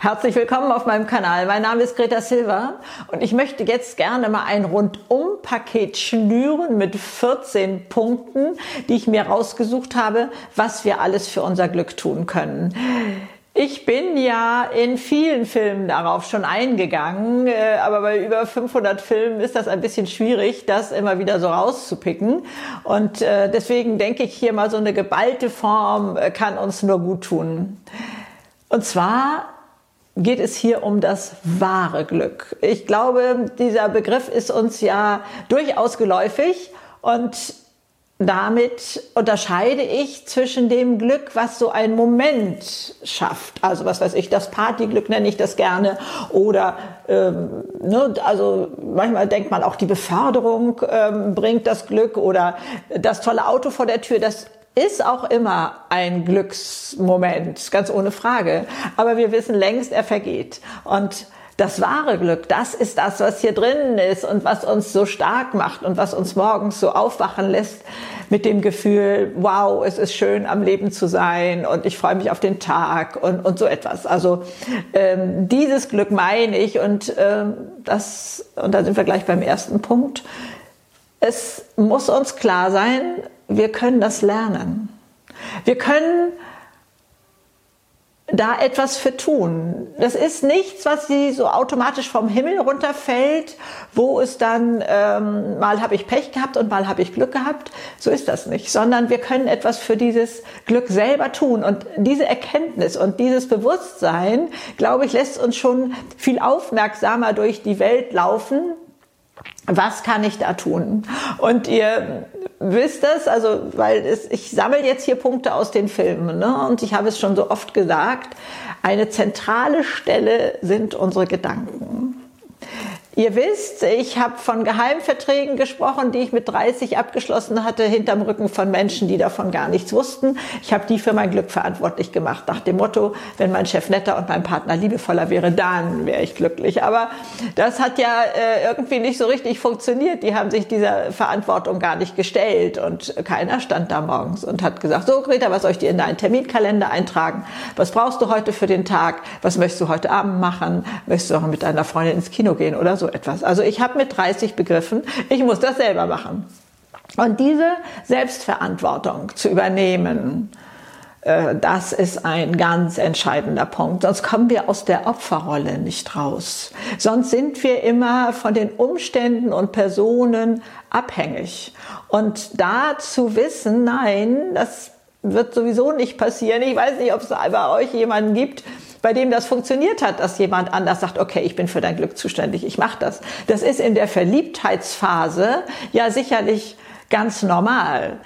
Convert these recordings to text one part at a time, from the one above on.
Herzlich willkommen auf meinem Kanal. Mein Name ist Greta Silva und ich möchte jetzt gerne mal ein Rundum-Paket schnüren mit 14 Punkten, die ich mir rausgesucht habe, was wir alles für unser Glück tun können. Ich bin ja in vielen Filmen darauf schon eingegangen, äh, aber bei über 500 Filmen ist das ein bisschen schwierig, das immer wieder so rauszupicken. Und äh, deswegen denke ich hier mal so eine geballte Form äh, kann uns nur gut tun. Und zwar geht es hier um das wahre Glück. Ich glaube, dieser Begriff ist uns ja durchaus geläufig und damit unterscheide ich zwischen dem Glück, was so ein Moment schafft. Also was weiß ich, das Partyglück nenne ich das gerne. Oder ähm, ne, also manchmal denkt man auch, die Beförderung ähm, bringt das Glück oder das tolle Auto vor der Tür. Das ist auch immer ein Glücksmoment, ganz ohne Frage. Aber wir wissen längst, er vergeht. Und das wahre Glück, das ist das, was hier drinnen ist und was uns so stark macht und was uns morgens so aufwachen lässt mit dem Gefühl, wow, es ist schön am Leben zu sein und ich freue mich auf den Tag und, und so etwas. Also ähm, dieses Glück meine ich und ähm, das, und da sind wir gleich beim ersten Punkt. Es muss uns klar sein, wir können das lernen. Wir können da etwas für tun. Das ist nichts, was sie so automatisch vom Himmel runterfällt, wo es dann ähm, mal habe ich Pech gehabt und mal habe ich Glück gehabt. So ist das nicht, sondern wir können etwas für dieses Glück selber tun. Und diese Erkenntnis und dieses Bewusstsein, glaube ich, lässt uns schon viel aufmerksamer durch die Welt laufen was kann ich da tun? Und ihr wisst das, also weil es, ich sammle jetzt hier Punkte aus den Filmen ne? und ich habe es schon so oft gesagt, eine zentrale Stelle sind unsere Gedanken. Ihr wisst, ich habe von Geheimverträgen gesprochen, die ich mit 30 abgeschlossen hatte, hinterm Rücken von Menschen, die davon gar nichts wussten. Ich habe die für mein Glück verantwortlich gemacht, nach dem Motto, wenn mein Chef netter und mein Partner liebevoller wäre, dann wäre ich glücklich. Aber das hat ja äh, irgendwie nicht so richtig funktioniert. Die haben sich dieser Verantwortung gar nicht gestellt und keiner stand da morgens und hat gesagt, so Greta, was soll ich dir in deinen Terminkalender eintragen? Was brauchst du heute für den Tag? Was möchtest du heute Abend machen? Möchtest du auch mit deiner Freundin ins Kino gehen oder so? Etwas. Also ich habe mit 30 begriffen, ich muss das selber machen. Und diese Selbstverantwortung zu übernehmen, äh, das ist ein ganz entscheidender Punkt. Sonst kommen wir aus der Opferrolle nicht raus. Sonst sind wir immer von den Umständen und Personen abhängig. Und da zu wissen, nein, das wird sowieso nicht passieren. Ich weiß nicht, ob es bei euch jemanden gibt, bei dem das funktioniert hat, dass jemand anders sagt, okay, ich bin für dein Glück zuständig, ich mache das. Das ist in der Verliebtheitsphase ja sicherlich ganz normal.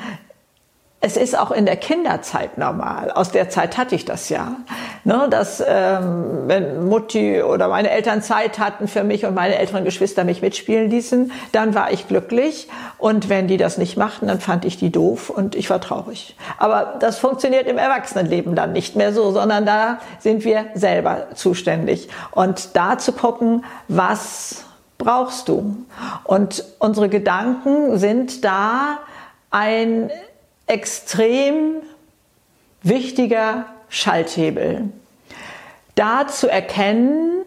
Es ist auch in der Kinderzeit normal. Aus der Zeit hatte ich das ja. Ne, dass ähm, wenn Mutti oder meine Eltern Zeit hatten für mich und meine älteren Geschwister mich mitspielen ließen, dann war ich glücklich. Und wenn die das nicht machten, dann fand ich die doof und ich war traurig. Aber das funktioniert im Erwachsenenleben dann nicht mehr so, sondern da sind wir selber zuständig. Und da zu gucken, was brauchst du? Und unsere Gedanken sind da ein extrem wichtiger Schalthebel. Da zu erkennen,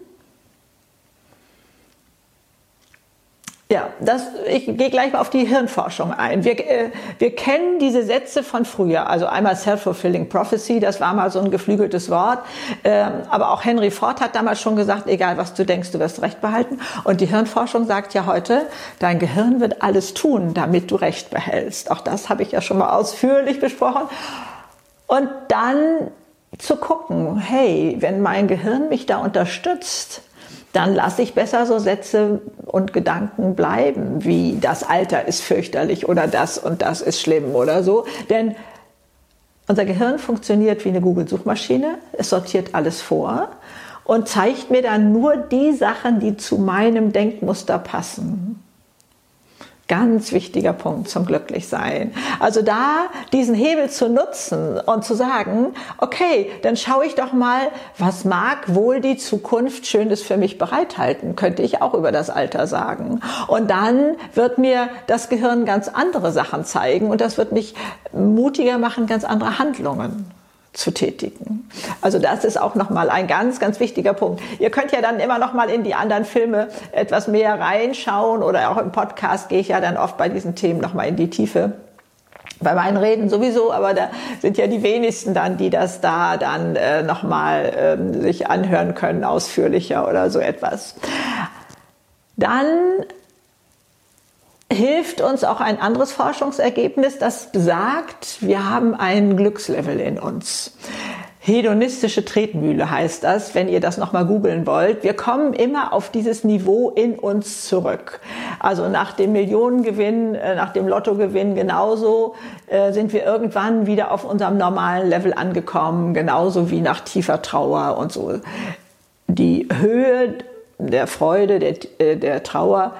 Ja, das, ich gehe gleich mal auf die Hirnforschung ein. Wir, äh, wir kennen diese Sätze von früher. Also einmal Self-Fulfilling Prophecy, das war mal so ein geflügeltes Wort. Ähm, aber auch Henry Ford hat damals schon gesagt, egal was du denkst, du wirst Recht behalten. Und die Hirnforschung sagt ja heute, dein Gehirn wird alles tun, damit du Recht behältst. Auch das habe ich ja schon mal ausführlich besprochen. Und dann zu gucken, hey, wenn mein Gehirn mich da unterstützt, dann lasse ich besser so Sätze und Gedanken bleiben, wie das Alter ist fürchterlich oder das und das ist schlimm oder so. Denn unser Gehirn funktioniert wie eine Google-Suchmaschine. Es sortiert alles vor und zeigt mir dann nur die Sachen, die zu meinem Denkmuster passen. Ganz wichtiger Punkt zum Glücklichsein. Also da diesen Hebel zu nutzen und zu sagen, okay, dann schaue ich doch mal, was mag wohl die Zukunft Schönes für mich bereithalten, könnte ich auch über das Alter sagen. Und dann wird mir das Gehirn ganz andere Sachen zeigen und das wird mich mutiger machen, ganz andere Handlungen zu tätigen. Also das ist auch nochmal ein ganz, ganz wichtiger Punkt. Ihr könnt ja dann immer nochmal in die anderen Filme etwas mehr reinschauen oder auch im Podcast gehe ich ja dann oft bei diesen Themen nochmal in die Tiefe. Bei meinen Reden sowieso, aber da sind ja die wenigsten dann, die das da dann äh, nochmal ähm, sich anhören können, ausführlicher oder so etwas. Dann hilft uns auch ein anderes Forschungsergebnis, das besagt, wir haben ein Glückslevel in uns. Hedonistische Tretmühle heißt das, wenn ihr das nochmal googeln wollt. Wir kommen immer auf dieses Niveau in uns zurück. Also nach dem Millionengewinn, äh, nach dem Lottogewinn genauso äh, sind wir irgendwann wieder auf unserem normalen Level angekommen, genauso wie nach tiefer Trauer und so. Die Höhe der Freude, der, äh, der Trauer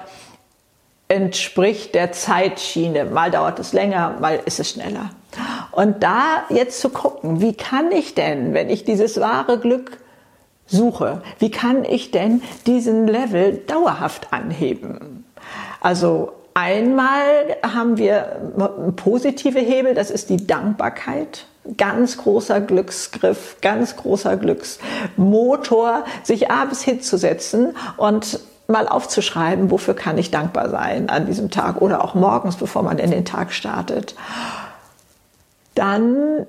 entspricht der Zeitschiene. Mal dauert es länger, mal ist es schneller. Und da jetzt zu gucken, wie kann ich denn, wenn ich dieses wahre Glück suche, wie kann ich denn diesen Level dauerhaft anheben? Also einmal haben wir positive Hebel, das ist die Dankbarkeit. Ganz großer Glücksgriff, ganz großer Glücksmotor, sich abends hinzusetzen und mal aufzuschreiben, wofür kann ich dankbar sein an diesem Tag oder auch morgens, bevor man in den Tag startet. Dann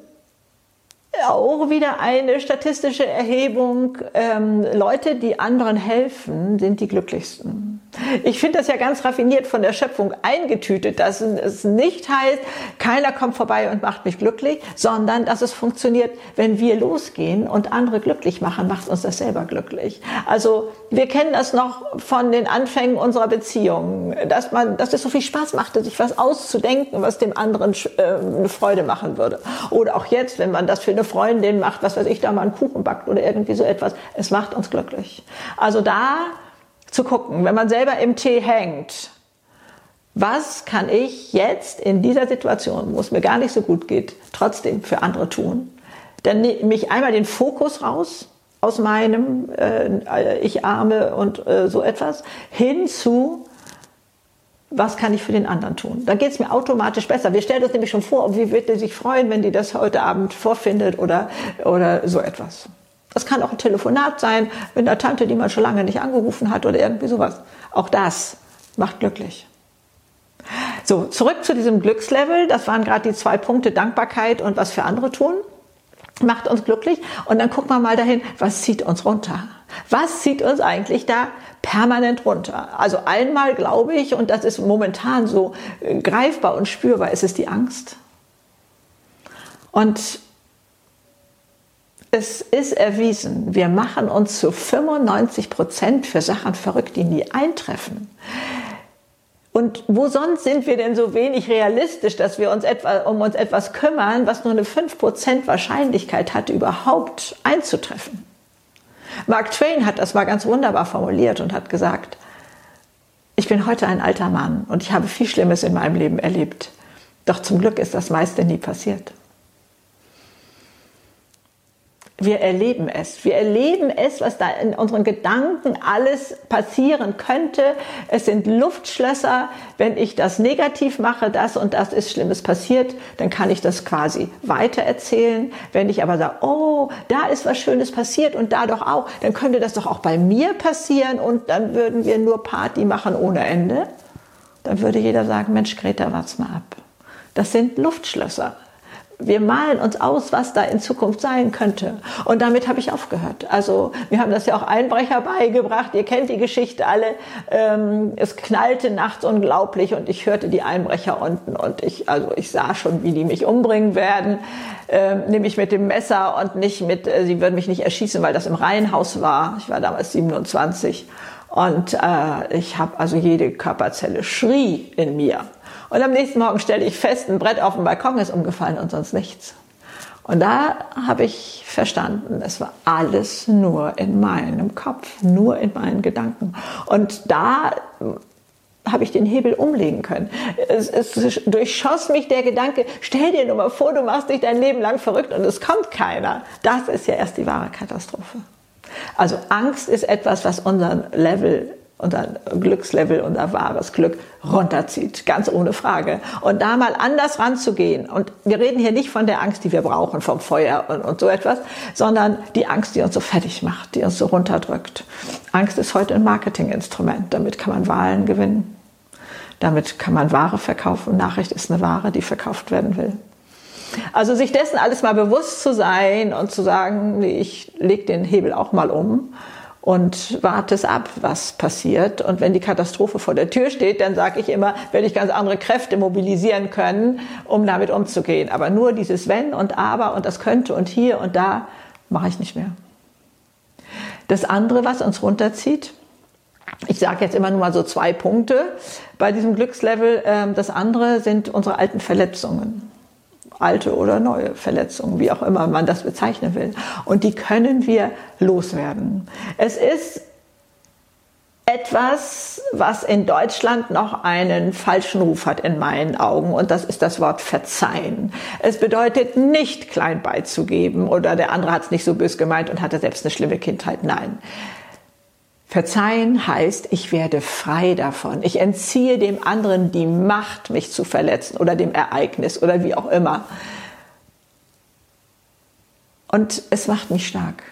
auch wieder eine statistische Erhebung. Ähm, Leute, die anderen helfen, sind die glücklichsten. Ich finde das ja ganz raffiniert von der Schöpfung eingetütet, dass es nicht heißt, keiner kommt vorbei und macht mich glücklich, sondern dass es funktioniert, wenn wir losgehen und andere glücklich machen, macht uns das selber glücklich. Also wir kennen das noch von den Anfängen unserer Beziehung, dass man, dass es so viel Spaß machte, sich was auszudenken, was dem anderen äh, eine Freude machen würde. Oder auch jetzt, wenn man das für eine Freundin macht, was weiß ich, da mal einen Kuchen backt oder irgendwie so etwas. Es macht uns glücklich. Also da zu gucken, wenn man selber im Tee hängt, was kann ich jetzt in dieser Situation, wo es mir gar nicht so gut geht, trotzdem für andere tun? Dann nehme ich einmal den Fokus raus aus meinem äh, Ich arme und äh, so etwas hin zu was kann ich für den anderen tun? Da geht es mir automatisch besser. Wir stellen uns nämlich schon vor, wie wird er sich freuen, wenn die das heute Abend vorfindet oder, oder so etwas. Das kann auch ein Telefonat sein mit einer Tante, die man schon lange nicht angerufen hat oder irgendwie sowas. Auch das macht glücklich. So, zurück zu diesem Glückslevel. Das waren gerade die zwei Punkte Dankbarkeit und was für andere tun. Macht uns glücklich. Und dann gucken wir mal dahin, was zieht uns runter? Was zieht uns eigentlich da permanent runter? Also einmal glaube ich, und das ist momentan so äh, greifbar und spürbar, ist es die Angst. Und es ist erwiesen, wir machen uns zu 95 Prozent für Sachen verrückt, die nie eintreffen. Und wo sonst sind wir denn so wenig realistisch, dass wir uns etwa, um uns etwas kümmern, was nur eine 5% Wahrscheinlichkeit hat, überhaupt einzutreffen? Mark Twain hat das mal ganz wunderbar formuliert und hat gesagt, ich bin heute ein alter Mann und ich habe viel Schlimmes in meinem Leben erlebt. Doch zum Glück ist das meiste nie passiert. Wir erleben es. Wir erleben es, was da in unseren Gedanken alles passieren könnte. Es sind Luftschlösser. Wenn ich das negativ mache, das und das ist Schlimmes passiert, dann kann ich das quasi weitererzählen. Wenn ich aber sage, oh, da ist was Schönes passiert und da doch auch, dann könnte das doch auch bei mir passieren und dann würden wir nur Party machen ohne Ende. Dann würde jeder sagen, Mensch, Greta, warte mal ab. Das sind Luftschlösser wir malen uns aus, was da in Zukunft sein könnte. Und damit habe ich aufgehört. Also wir haben das ja auch Einbrecher beigebracht. Ihr kennt die Geschichte alle. Ähm, es knallte nachts unglaublich und ich hörte die Einbrecher unten und ich, also ich sah schon, wie die mich umbringen werden, ähm, nämlich mit dem Messer und nicht mit, äh, sie würden mich nicht erschießen, weil das im Reihenhaus war. Ich war damals 27 und äh, ich habe also jede Körperzelle schrie in mir. Und am nächsten Morgen stelle ich fest, ein Brett auf dem Balkon ist umgefallen und sonst nichts. Und da habe ich verstanden, es war alles nur in meinem Kopf, nur in meinen Gedanken. Und da habe ich den Hebel umlegen können. Es, es durchschoss mich der Gedanke, stell dir nur mal vor, du machst dich dein Leben lang verrückt und es kommt keiner. Das ist ja erst die wahre Katastrophe. Also Angst ist etwas, was unseren Level unser Glückslevel, unser wahres Glück runterzieht, ganz ohne Frage. Und da mal anders ranzugehen. Und wir reden hier nicht von der Angst, die wir brauchen, vom Feuer und, und so etwas, sondern die Angst, die uns so fertig macht, die uns so runterdrückt. Angst ist heute ein Marketinginstrument. Damit kann man Wahlen gewinnen. Damit kann man Ware verkaufen. Nachricht ist eine Ware, die verkauft werden will. Also sich dessen alles mal bewusst zu sein und zu sagen, ich leg den Hebel auch mal um und warte es ab, was passiert. Und wenn die Katastrophe vor der Tür steht, dann sage ich immer, werde ich ganz andere Kräfte mobilisieren können, um damit umzugehen. Aber nur dieses Wenn und Aber und das könnte und hier und da mache ich nicht mehr. Das andere, was uns runterzieht, ich sage jetzt immer nur mal so zwei Punkte bei diesem Glückslevel. Ähm, das andere sind unsere alten Verletzungen alte oder neue Verletzungen, wie auch immer man das bezeichnen will. Und die können wir loswerden. Es ist etwas, was in Deutschland noch einen falschen Ruf hat in meinen Augen und das ist das Wort verzeihen. Es bedeutet nicht klein beizugeben oder der andere hat es nicht so bös gemeint und hatte selbst eine schlimme Kindheit. Nein. Verzeihen heißt, ich werde frei davon. Ich entziehe dem anderen die Macht, mich zu verletzen oder dem Ereignis oder wie auch immer. Und es macht mich stark.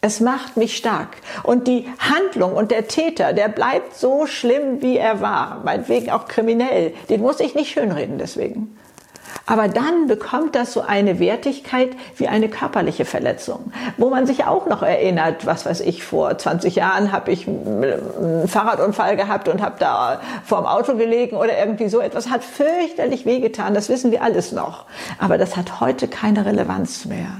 Es macht mich stark. Und die Handlung und der Täter, der bleibt so schlimm, wie er war, meinetwegen auch kriminell. Den muss ich nicht schönreden deswegen. Aber dann bekommt das so eine Wertigkeit wie eine körperliche Verletzung, wo man sich auch noch erinnert, was weiß ich, vor 20 Jahren habe ich einen Fahrradunfall gehabt und habe da vorm Auto gelegen oder irgendwie so etwas, hat fürchterlich wehgetan, das wissen wir alles noch. Aber das hat heute keine Relevanz mehr.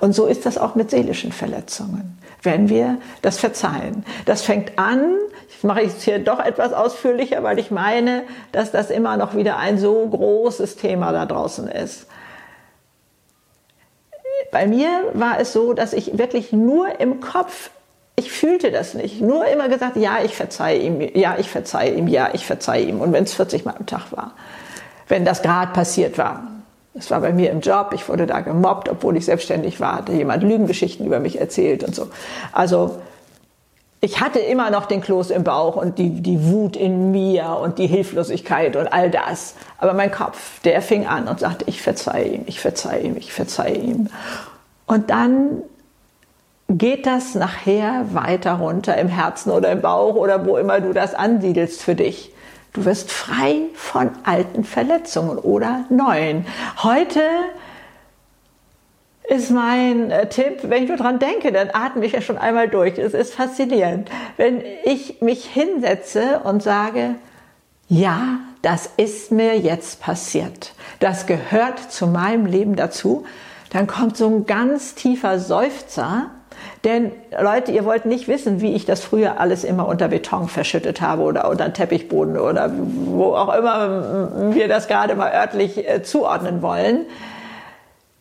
Und so ist das auch mit seelischen Verletzungen wenn wir das verzeihen. Das fängt an, ich mache es hier doch etwas ausführlicher, weil ich meine, dass das immer noch wieder ein so großes Thema da draußen ist. Bei mir war es so, dass ich wirklich nur im Kopf ich fühlte das nicht. Nur immer gesagt, ja, ich verzeihe ihm, ja, ich verzeihe ihm, ja, ich verzeihe ihm. Und wenn es 40 Mal am Tag war, wenn das gerade passiert war. Das war bei mir im Job, ich wurde da gemobbt, obwohl ich selbstständig war, hatte jemand Lügengeschichten über mich erzählt und so. Also ich hatte immer noch den Kloß im Bauch und die, die Wut in mir und die Hilflosigkeit und all das. Aber mein Kopf, der fing an und sagte, ich verzeihe ihm, ich verzeihe ihm, ich verzeihe ihm. Und dann geht das nachher weiter runter im Herzen oder im Bauch oder wo immer du das ansiedelst für dich. Du wirst frei von alten Verletzungen oder neuen. Heute ist mein äh, Tipp, wenn ich nur dran denke, dann atme ich ja schon einmal durch. Es ist faszinierend. Wenn ich mich hinsetze und sage, ja, das ist mir jetzt passiert. Das gehört zu meinem Leben dazu. Dann kommt so ein ganz tiefer Seufzer. Denn Leute, ihr wollt nicht wissen, wie ich das früher alles immer unter Beton verschüttet habe oder unter Teppichboden oder wo auch immer wir das gerade mal örtlich äh, zuordnen wollen.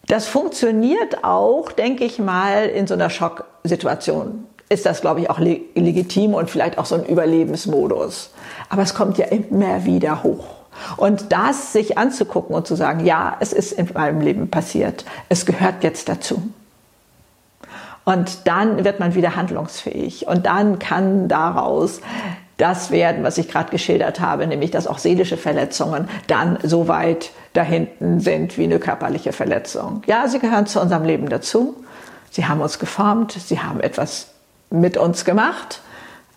Das funktioniert auch, denke ich mal, in so einer Schocksituation. Ist das, glaube ich, auch legitim und vielleicht auch so ein Überlebensmodus. Aber es kommt ja immer wieder hoch. Und das sich anzugucken und zu sagen, ja, es ist in meinem Leben passiert, es gehört jetzt dazu. Und dann wird man wieder handlungsfähig. Und dann kann daraus das werden, was ich gerade geschildert habe, nämlich dass auch seelische Verletzungen dann so weit dahinten sind wie eine körperliche Verletzung. Ja, sie gehören zu unserem Leben dazu. Sie haben uns geformt, sie haben etwas mit uns gemacht,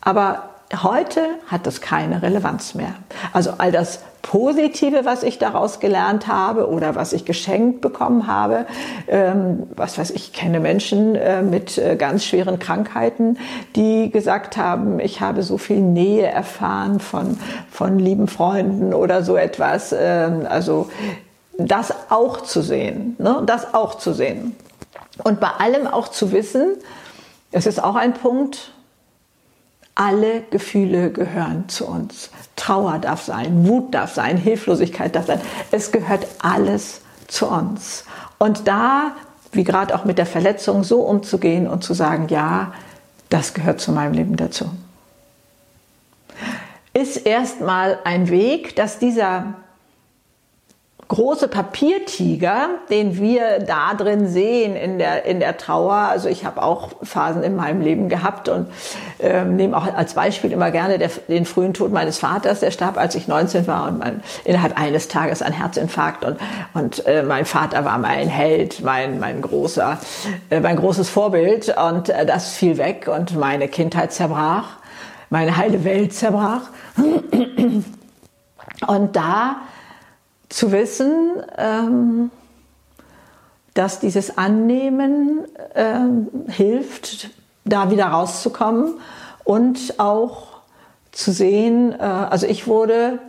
aber heute hat das keine Relevanz mehr. Also all das Positive, was ich daraus gelernt habe oder was ich geschenkt bekommen habe. Ähm, was weiß ich, kenne Menschen äh, mit äh, ganz schweren Krankheiten, die gesagt haben, ich habe so viel Nähe erfahren von, von lieben Freunden oder so etwas. Ähm, also das auch zu sehen, ne? das auch zu sehen. Und bei allem auch zu wissen, es ist auch ein Punkt, alle Gefühle gehören zu uns. Trauer darf sein, Wut darf sein, Hilflosigkeit darf sein. Es gehört alles zu uns. Und da, wie gerade auch mit der Verletzung, so umzugehen und zu sagen, ja, das gehört zu meinem Leben dazu. Ist erstmal ein Weg, dass dieser große Papiertiger, den wir da drin sehen in der, in der Trauer. Also ich habe auch Phasen in meinem Leben gehabt und ähm, nehme auch als Beispiel immer gerne der, den frühen Tod meines Vaters. Der starb, als ich 19 war und mein, innerhalb eines Tages ein Herzinfarkt. Und, und äh, mein Vater war mein Held, mein, mein, großer, äh, mein großes Vorbild. Und äh, das fiel weg und meine Kindheit zerbrach, meine heile Welt zerbrach. Und da zu wissen, ähm, dass dieses Annehmen ähm, hilft, da wieder rauszukommen und auch zu sehen, äh, also ich wurde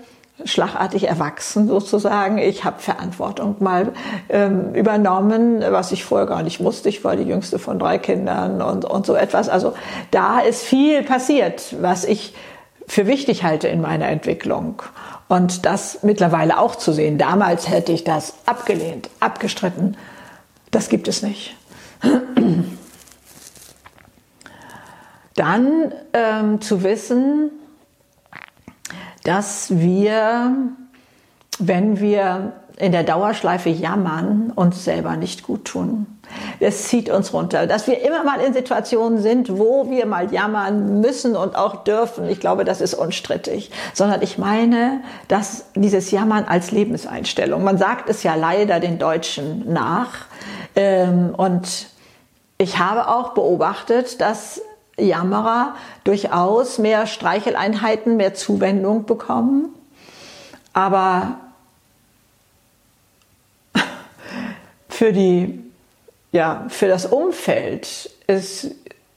schlagartig erwachsen sozusagen. Ich habe Verantwortung mal ähm, übernommen, was ich vorher gar nicht wusste. Ich war die jüngste von drei Kindern und, und so etwas. Also da ist viel passiert, was ich für wichtig halte in meiner Entwicklung. Und das mittlerweile auch zu sehen. Damals hätte ich das abgelehnt, abgestritten. Das gibt es nicht. Dann ähm, zu wissen, dass wir, wenn wir in der Dauerschleife jammern, uns selber nicht gut tun. Es zieht uns runter. Dass wir immer mal in Situationen sind, wo wir mal jammern müssen und auch dürfen, ich glaube, das ist unstrittig. Sondern ich meine, dass dieses Jammern als Lebenseinstellung, man sagt es ja leider den Deutschen nach. Ähm, und ich habe auch beobachtet, dass Jammerer durchaus mehr Streicheleinheiten, mehr Zuwendung bekommen. Aber für die ja, für das Umfeld ist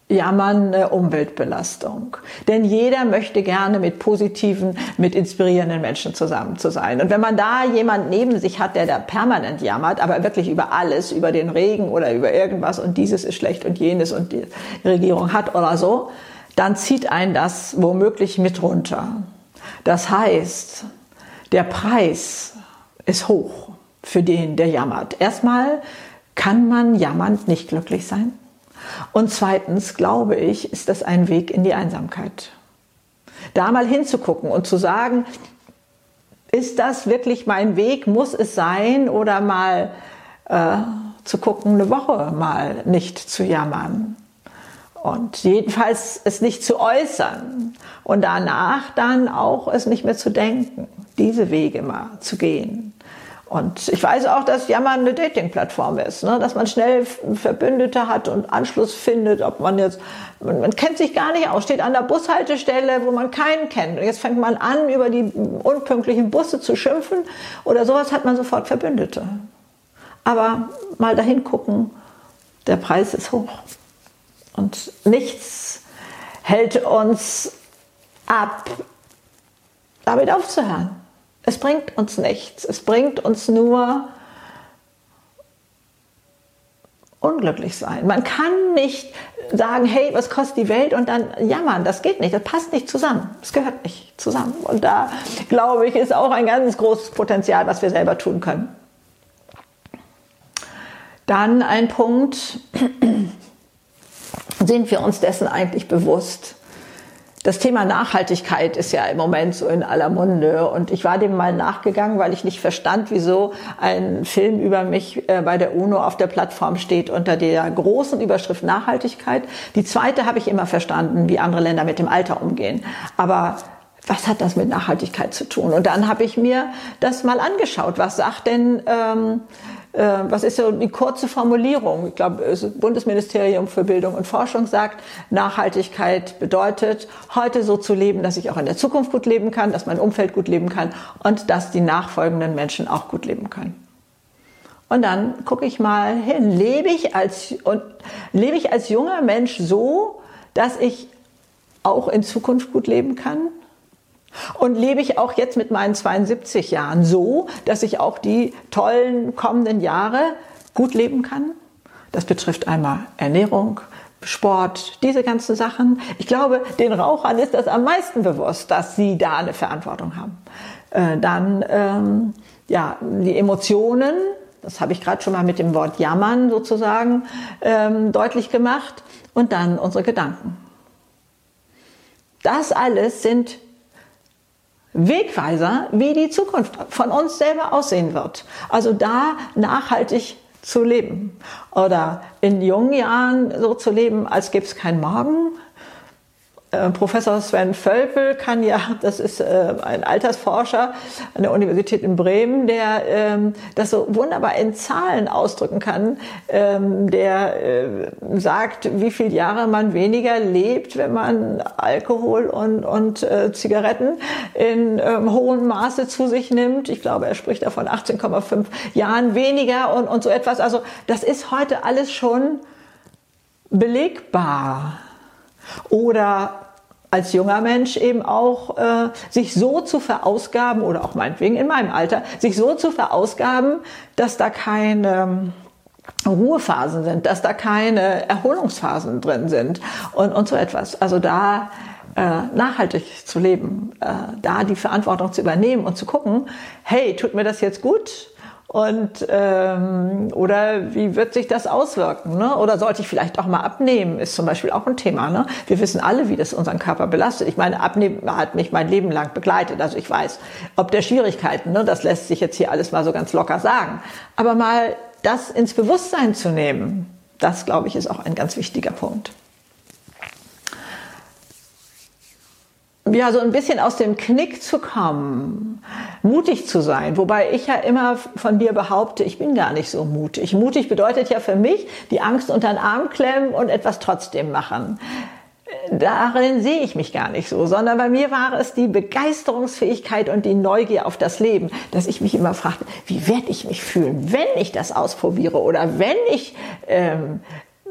Jammern eine Umweltbelastung. Denn jeder möchte gerne mit positiven, mit inspirierenden Menschen zusammen zu sein. Und wenn man da jemand neben sich hat, der da permanent jammert, aber wirklich über alles, über den Regen oder über irgendwas und dieses ist schlecht und jenes und die Regierung hat oder so, dann zieht einen das womöglich mit runter. Das heißt, der Preis ist hoch für den, der jammert. Erstmal kann man jammernd nicht glücklich sein? Und zweitens, glaube ich, ist das ein Weg in die Einsamkeit. Da mal hinzugucken und zu sagen, ist das wirklich mein Weg? Muss es sein? Oder mal äh, zu gucken, eine Woche mal nicht zu jammern. Und jedenfalls es nicht zu äußern. Und danach dann auch es nicht mehr zu denken. Diese Wege mal zu gehen. Und ich weiß auch, dass Jammern eine Dating-Plattform ist, ne? dass man schnell Verbündete hat und Anschluss findet, ob man jetzt, man, man, kennt sich gar nicht aus, steht an der Bushaltestelle, wo man keinen kennt. Und jetzt fängt man an, über die unpünktlichen Busse zu schimpfen oder sowas hat man sofort Verbündete. Aber mal dahin gucken, der Preis ist hoch. Und nichts hält uns ab, damit aufzuhören. Es bringt uns nichts. Es bringt uns nur unglücklich sein. Man kann nicht sagen, hey, was kostet die Welt und dann jammern. Das geht nicht. Das passt nicht zusammen. Das gehört nicht zusammen. Und da glaube ich, ist auch ein ganz großes Potenzial, was wir selber tun können. Dann ein Punkt, sind wir uns dessen eigentlich bewusst, das Thema Nachhaltigkeit ist ja im Moment so in aller Munde und ich war dem mal nachgegangen, weil ich nicht verstand, wieso ein Film über mich äh, bei der UNO auf der Plattform steht unter der großen Überschrift Nachhaltigkeit. Die zweite habe ich immer verstanden, wie andere Länder mit dem Alter umgehen. Aber was hat das mit Nachhaltigkeit zu tun? Und dann habe ich mir das mal angeschaut. Was sagt denn ähm, äh, was ist so die kurze Formulierung? Ich glaube, das Bundesministerium für Bildung und Forschung sagt, Nachhaltigkeit bedeutet, heute so zu leben, dass ich auch in der Zukunft gut leben kann, dass mein Umfeld gut leben kann und dass die nachfolgenden Menschen auch gut leben können. Und dann gucke ich mal hin, lebe ich als, und lebe ich als junger Mensch so, dass ich auch in Zukunft gut leben kann? Und lebe ich auch jetzt mit meinen 72 Jahren so, dass ich auch die tollen kommenden Jahre gut leben kann? Das betrifft einmal Ernährung, Sport, diese ganzen Sachen. Ich glaube, den Rauchern ist das am meisten bewusst, dass sie da eine Verantwortung haben. Äh, dann ähm, ja die Emotionen. Das habe ich gerade schon mal mit dem Wort Jammern sozusagen ähm, deutlich gemacht. Und dann unsere Gedanken. Das alles sind Wegweiser, wie die Zukunft von uns selber aussehen wird. Also da nachhaltig zu leben oder in jungen Jahren so zu leben, als gäbe es keinen Morgen, Professor Sven Völpel kann ja, das ist äh, ein Altersforscher an der Universität in Bremen, der ähm, das so wunderbar in Zahlen ausdrücken kann, ähm, der äh, sagt, wie viele Jahre man weniger lebt, wenn man Alkohol und, und äh, Zigaretten in ähm, hohem Maße zu sich nimmt. Ich glaube, er spricht davon 18,5 Jahren weniger und, und so etwas. Also das ist heute alles schon belegbar. Oder als junger Mensch eben auch äh, sich so zu verausgaben oder auch meinetwegen in meinem Alter, sich so zu verausgaben, dass da keine Ruhephasen sind, dass da keine Erholungsphasen drin sind und, und so etwas. Also da äh, nachhaltig zu leben, äh, da die Verantwortung zu übernehmen und zu gucken, hey, tut mir das jetzt gut? Und ähm, oder wie wird sich das auswirken? Ne? Oder sollte ich vielleicht auch mal abnehmen? Ist zum Beispiel auch ein Thema. Ne? Wir wissen alle, wie das unseren Körper belastet. Ich meine, abnehmen hat mich mein Leben lang begleitet. Also ich weiß, ob der Schwierigkeiten. Ne? Das lässt sich jetzt hier alles mal so ganz locker sagen. Aber mal das ins Bewusstsein zu nehmen, das glaube ich ist auch ein ganz wichtiger Punkt. Ja, so ein bisschen aus dem Knick zu kommen, mutig zu sein. Wobei ich ja immer von mir behaupte, ich bin gar nicht so mutig. Mutig bedeutet ja für mich, die Angst unter den Arm klemmen und etwas trotzdem machen. Darin sehe ich mich gar nicht so, sondern bei mir war es die Begeisterungsfähigkeit und die Neugier auf das Leben, dass ich mich immer fragte, wie werde ich mich fühlen, wenn ich das ausprobiere oder wenn ich ähm,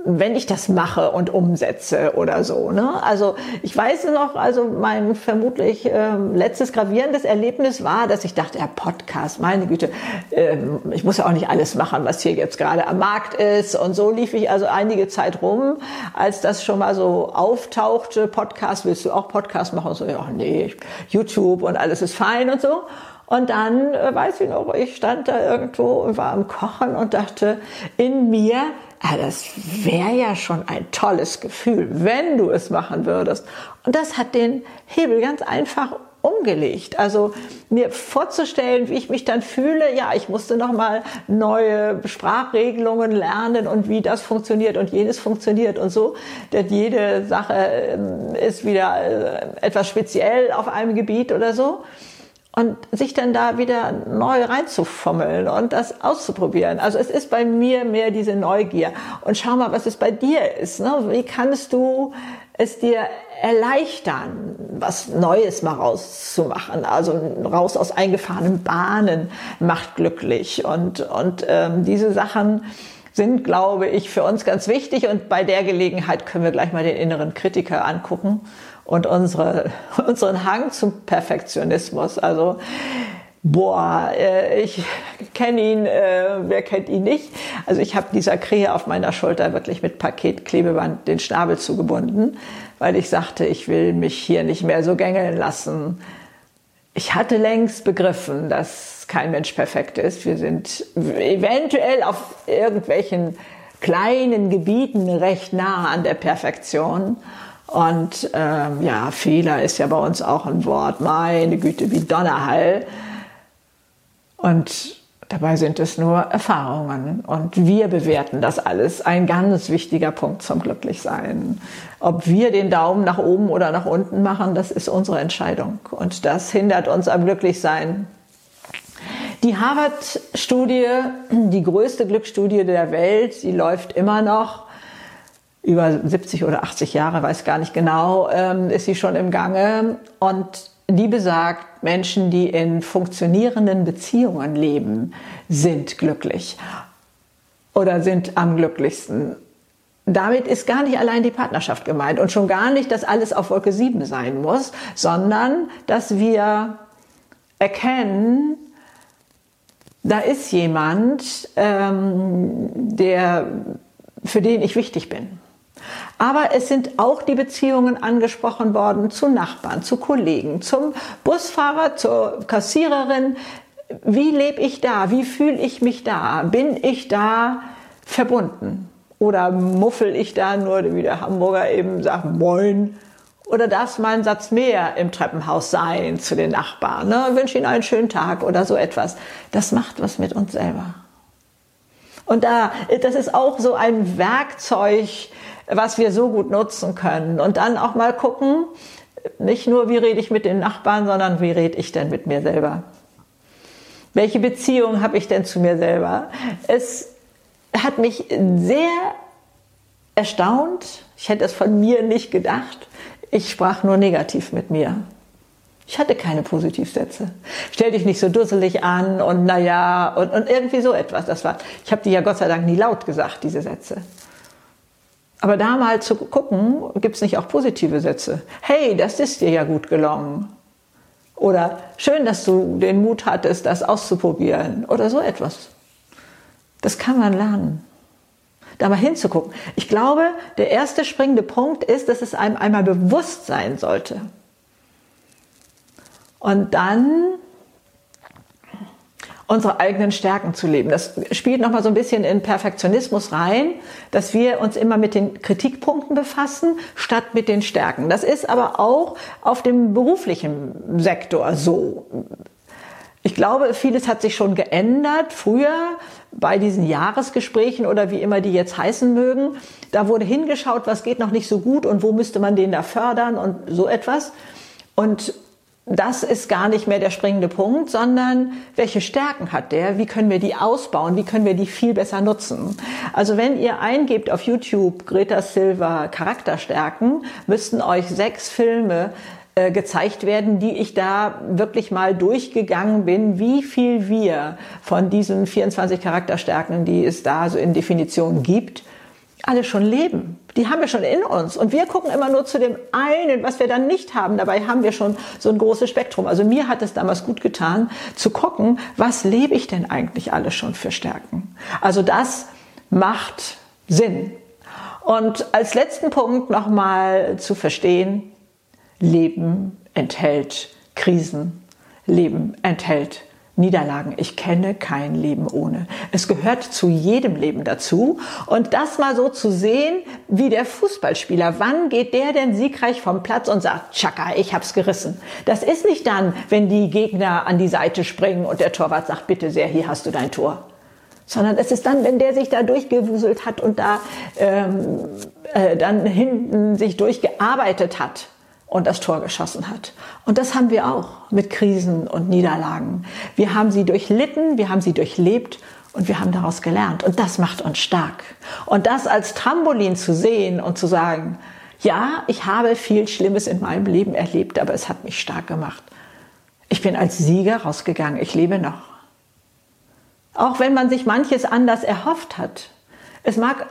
wenn ich das mache und umsetze oder so. Ne? Also ich weiß noch, also mein vermutlich äh, letztes gravierendes Erlebnis war, dass ich dachte, ja Podcast, meine Güte, äh, ich muss ja auch nicht alles machen, was hier jetzt gerade am Markt ist. Und so lief ich also einige Zeit rum, als das schon mal so auftauchte, Podcast, willst du auch Podcast machen? So, ja, nee, YouTube und alles ist fein und so. Und dann äh, weiß ich noch, ich stand da irgendwo und war am Kochen und dachte in mir, ja, das wäre ja schon ein tolles Gefühl, wenn du es machen würdest. Und das hat den Hebel ganz einfach umgelegt. Also mir vorzustellen, wie ich mich dann fühle, ja, ich musste noch mal neue Sprachregelungen lernen und wie das funktioniert und jenes funktioniert und so. Denn jede Sache ähm, ist wieder äh, etwas speziell auf einem Gebiet oder so und sich dann da wieder neu reinzufummeln und das auszuprobieren. Also es ist bei mir mehr diese Neugier. Und schau mal, was es bei dir ist. Ne? Wie kannst du es dir erleichtern, was Neues mal rauszumachen? Also raus aus eingefahrenen Bahnen macht glücklich. Und, und ähm, diese Sachen sind, glaube ich, für uns ganz wichtig. Und bei der Gelegenheit können wir gleich mal den inneren Kritiker angucken und unsere, unseren Hang zum Perfektionismus. Also Boah, äh, ich kenne ihn, äh, wer kennt ihn nicht? Also ich habe dieser Krähe auf meiner Schulter wirklich mit Paketklebeband den Schnabel zugebunden, weil ich sagte, ich will mich hier nicht mehr so gängeln lassen. Ich hatte längst begriffen, dass kein Mensch perfekt ist. Wir sind eventuell auf irgendwelchen kleinen Gebieten recht nah an der Perfektion. Und ähm, ja, Fehler ist ja bei uns auch ein Wort. Meine Güte, wie Donnerhall. Und dabei sind es nur Erfahrungen. Und wir bewerten das alles. Ein ganz wichtiger Punkt zum Glücklichsein. Ob wir den Daumen nach oben oder nach unten machen, das ist unsere Entscheidung. Und das hindert uns am Glücklichsein. Die Harvard-Studie, die größte Glücksstudie der Welt, die läuft immer noch über 70 oder 80 Jahre, weiß gar nicht genau, ähm, ist sie schon im Gange. Und die besagt, Menschen, die in funktionierenden Beziehungen leben, sind glücklich oder sind am glücklichsten. Damit ist gar nicht allein die Partnerschaft gemeint und schon gar nicht, dass alles auf Wolke 7 sein muss, sondern dass wir erkennen, da ist jemand, ähm, der, für den ich wichtig bin. Aber es sind auch die Beziehungen angesprochen worden zu Nachbarn, zu Kollegen, zum Busfahrer, zur Kassiererin. Wie lebe ich da? Wie fühle ich mich da? Bin ich da verbunden? Oder muffel ich da nur, wie der Hamburger eben sagt, moin Oder darf es mal ein Satz mehr im Treppenhaus sein zu den Nachbarn? Ne? Wünsche ihnen einen schönen Tag oder so etwas. Das macht was mit uns selber. Und da, das ist auch so ein Werkzeug, was wir so gut nutzen können. Und dann auch mal gucken, nicht nur, wie rede ich mit den Nachbarn, sondern wie rede ich denn mit mir selber? Welche Beziehung habe ich denn zu mir selber? Es hat mich sehr erstaunt. Ich hätte es von mir nicht gedacht. Ich sprach nur negativ mit mir. Ich hatte keine Positivsätze. Stell dich nicht so dusselig an und naja und, und irgendwie so etwas. Das war, ich habe die ja Gott sei Dank nie laut gesagt, diese Sätze. Aber da mal zu gucken, gibt es nicht auch positive Sätze? Hey, das ist dir ja gut gelungen. Oder schön, dass du den Mut hattest, das auszuprobieren. Oder so etwas. Das kann man lernen. Da mal hinzugucken. Ich glaube, der erste springende Punkt ist, dass es einem einmal bewusst sein sollte. Und dann unsere eigenen Stärken zu leben. Das spielt nochmal so ein bisschen in Perfektionismus rein, dass wir uns immer mit den Kritikpunkten befassen, statt mit den Stärken. Das ist aber auch auf dem beruflichen Sektor so. Ich glaube, vieles hat sich schon geändert. Früher bei diesen Jahresgesprächen oder wie immer die jetzt heißen mögen, da wurde hingeschaut, was geht noch nicht so gut und wo müsste man den da fördern und so etwas. Und das ist gar nicht mehr der springende Punkt, sondern welche Stärken hat der? Wie können wir die ausbauen? Wie können wir die viel besser nutzen? Also wenn ihr eingebt auf YouTube Greta Silva Charakterstärken, müssten euch sechs Filme äh, gezeigt werden, die ich da wirklich mal durchgegangen bin, wie viel wir von diesen 24 Charakterstärken, die es da so in Definition gibt, alle schon leben. Die haben wir schon in uns. Und wir gucken immer nur zu dem einen, was wir dann nicht haben. Dabei haben wir schon so ein großes Spektrum. Also mir hat es damals gut getan, zu gucken, was lebe ich denn eigentlich alles schon für Stärken. Also das macht Sinn. Und als letzten Punkt nochmal zu verstehen, Leben enthält Krisen. Leben enthält Niederlagen. Ich kenne kein Leben ohne. Es gehört zu jedem Leben dazu. Und das mal so zu sehen, wie der Fußballspieler, wann geht der denn siegreich vom Platz und sagt, Chaka, ich hab's gerissen. Das ist nicht dann, wenn die Gegner an die Seite springen und der Torwart sagt, bitte sehr, hier hast du dein Tor. Sondern es ist dann, wenn der sich da durchgewuselt hat und da ähm, äh, dann hinten sich durchgearbeitet hat und das Tor geschossen hat. Und das haben wir auch mit Krisen und Niederlagen. Wir haben sie durchlitten, wir haben sie durchlebt und wir haben daraus gelernt. Und das macht uns stark. Und das als Trampolin zu sehen und zu sagen, ja, ich habe viel Schlimmes in meinem Leben erlebt, aber es hat mich stark gemacht. Ich bin als Sieger rausgegangen, ich lebe noch. Auch wenn man sich manches anders erhofft hat. Es mag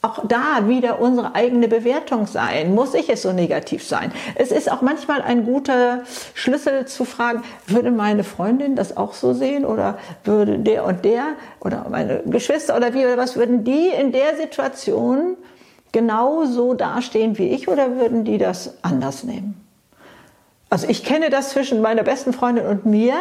auch da wieder unsere eigene Bewertung sein. Muss ich es so negativ sein? Es ist auch manchmal ein guter Schlüssel zu fragen, würde meine Freundin das auch so sehen oder würde der und der oder meine Geschwister oder wie oder was, würden die in der Situation genauso dastehen wie ich oder würden die das anders nehmen? Also ich kenne das zwischen meiner besten Freundin und mir.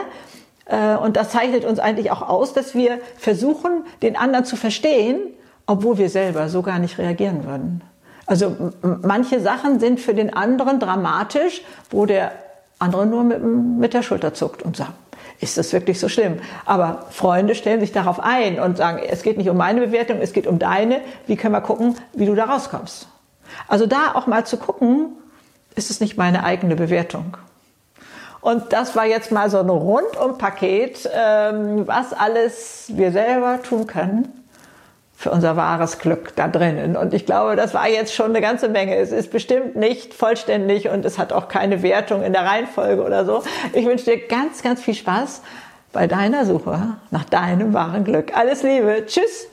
Äh, und das zeichnet uns eigentlich auch aus, dass wir versuchen, den anderen zu verstehen obwohl wir selber so gar nicht reagieren würden. Also manche Sachen sind für den anderen dramatisch, wo der andere nur mit, mit der Schulter zuckt und sagt, ist das wirklich so schlimm? Aber Freunde stellen sich darauf ein und sagen, es geht nicht um meine Bewertung, es geht um deine. Wie können wir gucken, wie du da rauskommst? Also da auch mal zu gucken, ist es nicht meine eigene Bewertung? Und das war jetzt mal so ein Rundum-Paket, ähm, was alles wir selber tun können, für unser wahres Glück da drinnen. Und ich glaube, das war jetzt schon eine ganze Menge. Es ist bestimmt nicht vollständig und es hat auch keine Wertung in der Reihenfolge oder so. Ich wünsche dir ganz, ganz viel Spaß bei deiner Suche nach deinem wahren Glück. Alles Liebe. Tschüss.